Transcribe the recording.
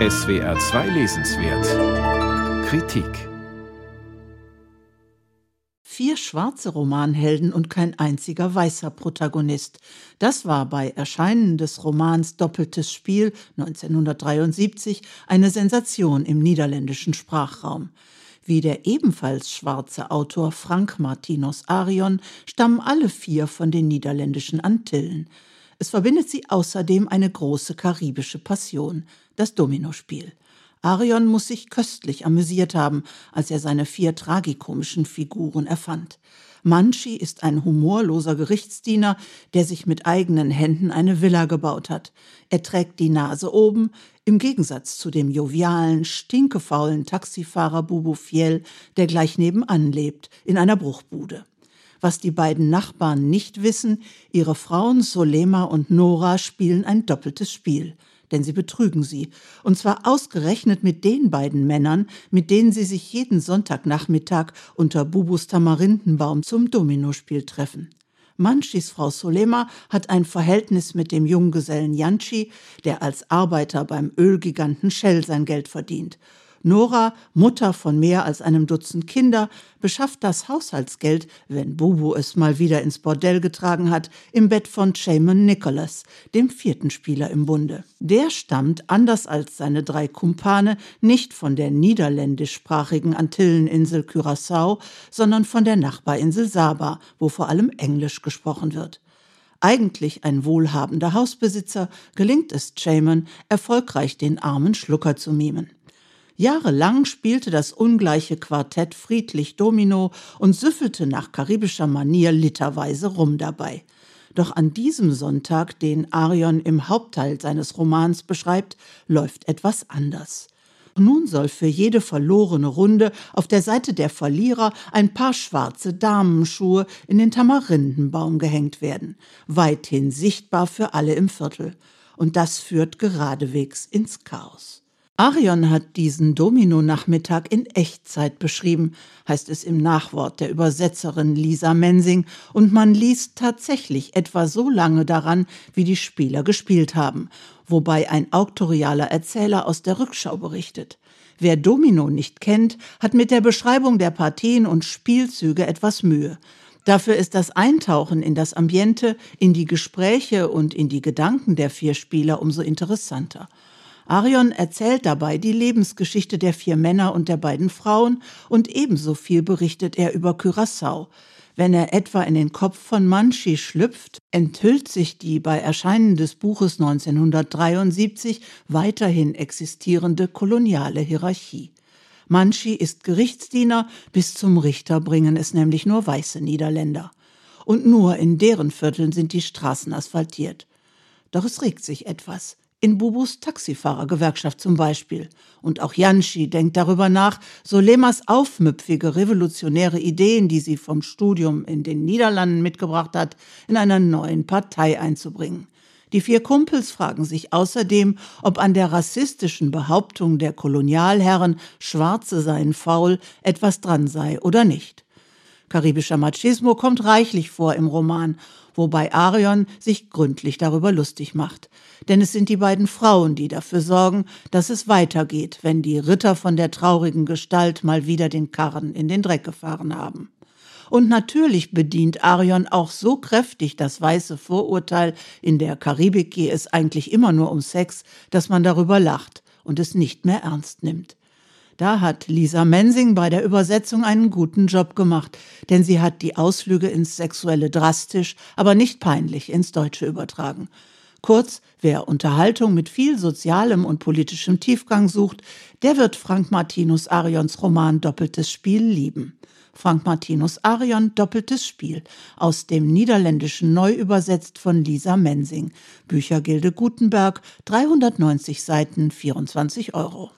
SWR 2 Lesenswert Kritik Vier schwarze Romanhelden und kein einziger weißer Protagonist. Das war bei Erscheinen des Romans Doppeltes Spiel 1973 eine Sensation im niederländischen Sprachraum. Wie der ebenfalls schwarze Autor Frank Martinus Arion stammen alle vier von den niederländischen Antillen. Es verbindet sie außerdem eine große karibische Passion, das Dominospiel. Arion muss sich köstlich amüsiert haben, als er seine vier tragikomischen Figuren erfand. Manchi ist ein humorloser Gerichtsdiener, der sich mit eigenen Händen eine Villa gebaut hat. Er trägt die Nase oben, im Gegensatz zu dem jovialen, stinkefaulen Taxifahrer Bubu Fiel, der gleich nebenan lebt, in einer Bruchbude. Was die beiden Nachbarn nicht wissen, ihre Frauen Solema und Nora spielen ein doppeltes Spiel. Denn sie betrügen sie, und zwar ausgerechnet mit den beiden Männern, mit denen sie sich jeden Sonntagnachmittag unter Bubus Tamarindenbaum zum Dominospiel treffen. Manchis Frau Solema hat ein Verhältnis mit dem Junggesellen Janci, der als Arbeiter beim Ölgiganten Shell sein Geld verdient, Nora, Mutter von mehr als einem Dutzend Kinder, beschafft das Haushaltsgeld, wenn Bubu es mal wieder ins Bordell getragen hat, im Bett von Shaman Nicholas, dem vierten Spieler im Bunde. Der stammt, anders als seine drei Kumpane, nicht von der niederländischsprachigen Antilleninsel Curaçao, sondern von der Nachbarinsel Saba, wo vor allem Englisch gesprochen wird. Eigentlich ein wohlhabender Hausbesitzer, gelingt es Shaman, erfolgreich den armen Schlucker zu mimen. Jahrelang spielte das ungleiche Quartett friedlich Domino und süffelte nach karibischer Manier literweise rum dabei. Doch an diesem Sonntag, den Arion im Hauptteil seines Romans beschreibt, läuft etwas anders. Nun soll für jede verlorene Runde auf der Seite der Verlierer ein paar schwarze Damenschuhe in den Tamarindenbaum gehängt werden, weithin sichtbar für alle im Viertel. Und das führt geradewegs ins Chaos. Arion hat diesen Domino-Nachmittag in Echtzeit beschrieben, heißt es im Nachwort der Übersetzerin Lisa Mensing, und man liest tatsächlich etwa so lange daran, wie die Spieler gespielt haben, wobei ein auktorialer Erzähler aus der Rückschau berichtet. Wer Domino nicht kennt, hat mit der Beschreibung der Partien und Spielzüge etwas Mühe. Dafür ist das Eintauchen in das Ambiente, in die Gespräche und in die Gedanken der vier Spieler umso interessanter. Arion erzählt dabei die Lebensgeschichte der vier Männer und der beiden Frauen und ebenso viel berichtet er über Curaçao. Wenn er etwa in den Kopf von Manchi schlüpft, enthüllt sich die bei Erscheinen des Buches 1973 weiterhin existierende koloniale Hierarchie. Manchi ist Gerichtsdiener, bis zum Richter bringen es nämlich nur weiße Niederländer. Und nur in deren Vierteln sind die Straßen asphaltiert. Doch es regt sich etwas in Bubus Taxifahrergewerkschaft zum Beispiel. Und auch Janschi denkt darüber nach, Solemas aufmüpfige revolutionäre Ideen, die sie vom Studium in den Niederlanden mitgebracht hat, in einer neuen Partei einzubringen. Die vier Kumpels fragen sich außerdem, ob an der rassistischen Behauptung der Kolonialherren, Schwarze seien faul, etwas dran sei oder nicht. Karibischer Machismo kommt reichlich vor im Roman wobei Arion sich gründlich darüber lustig macht. Denn es sind die beiden Frauen, die dafür sorgen, dass es weitergeht, wenn die Ritter von der traurigen Gestalt mal wieder den Karren in den Dreck gefahren haben. Und natürlich bedient Arion auch so kräftig das weiße Vorurteil, in der Karibik gehe es eigentlich immer nur um Sex, dass man darüber lacht und es nicht mehr ernst nimmt. Da hat Lisa Mensing bei der Übersetzung einen guten Job gemacht, denn sie hat die Ausflüge ins Sexuelle drastisch, aber nicht peinlich ins Deutsche übertragen. Kurz, wer Unterhaltung mit viel sozialem und politischem Tiefgang sucht, der wird Frank Martinus Arions Roman Doppeltes Spiel lieben. Frank Martinus Arion Doppeltes Spiel, aus dem Niederländischen neu übersetzt von Lisa Mensing. Büchergilde Gutenberg, 390 Seiten, 24 Euro.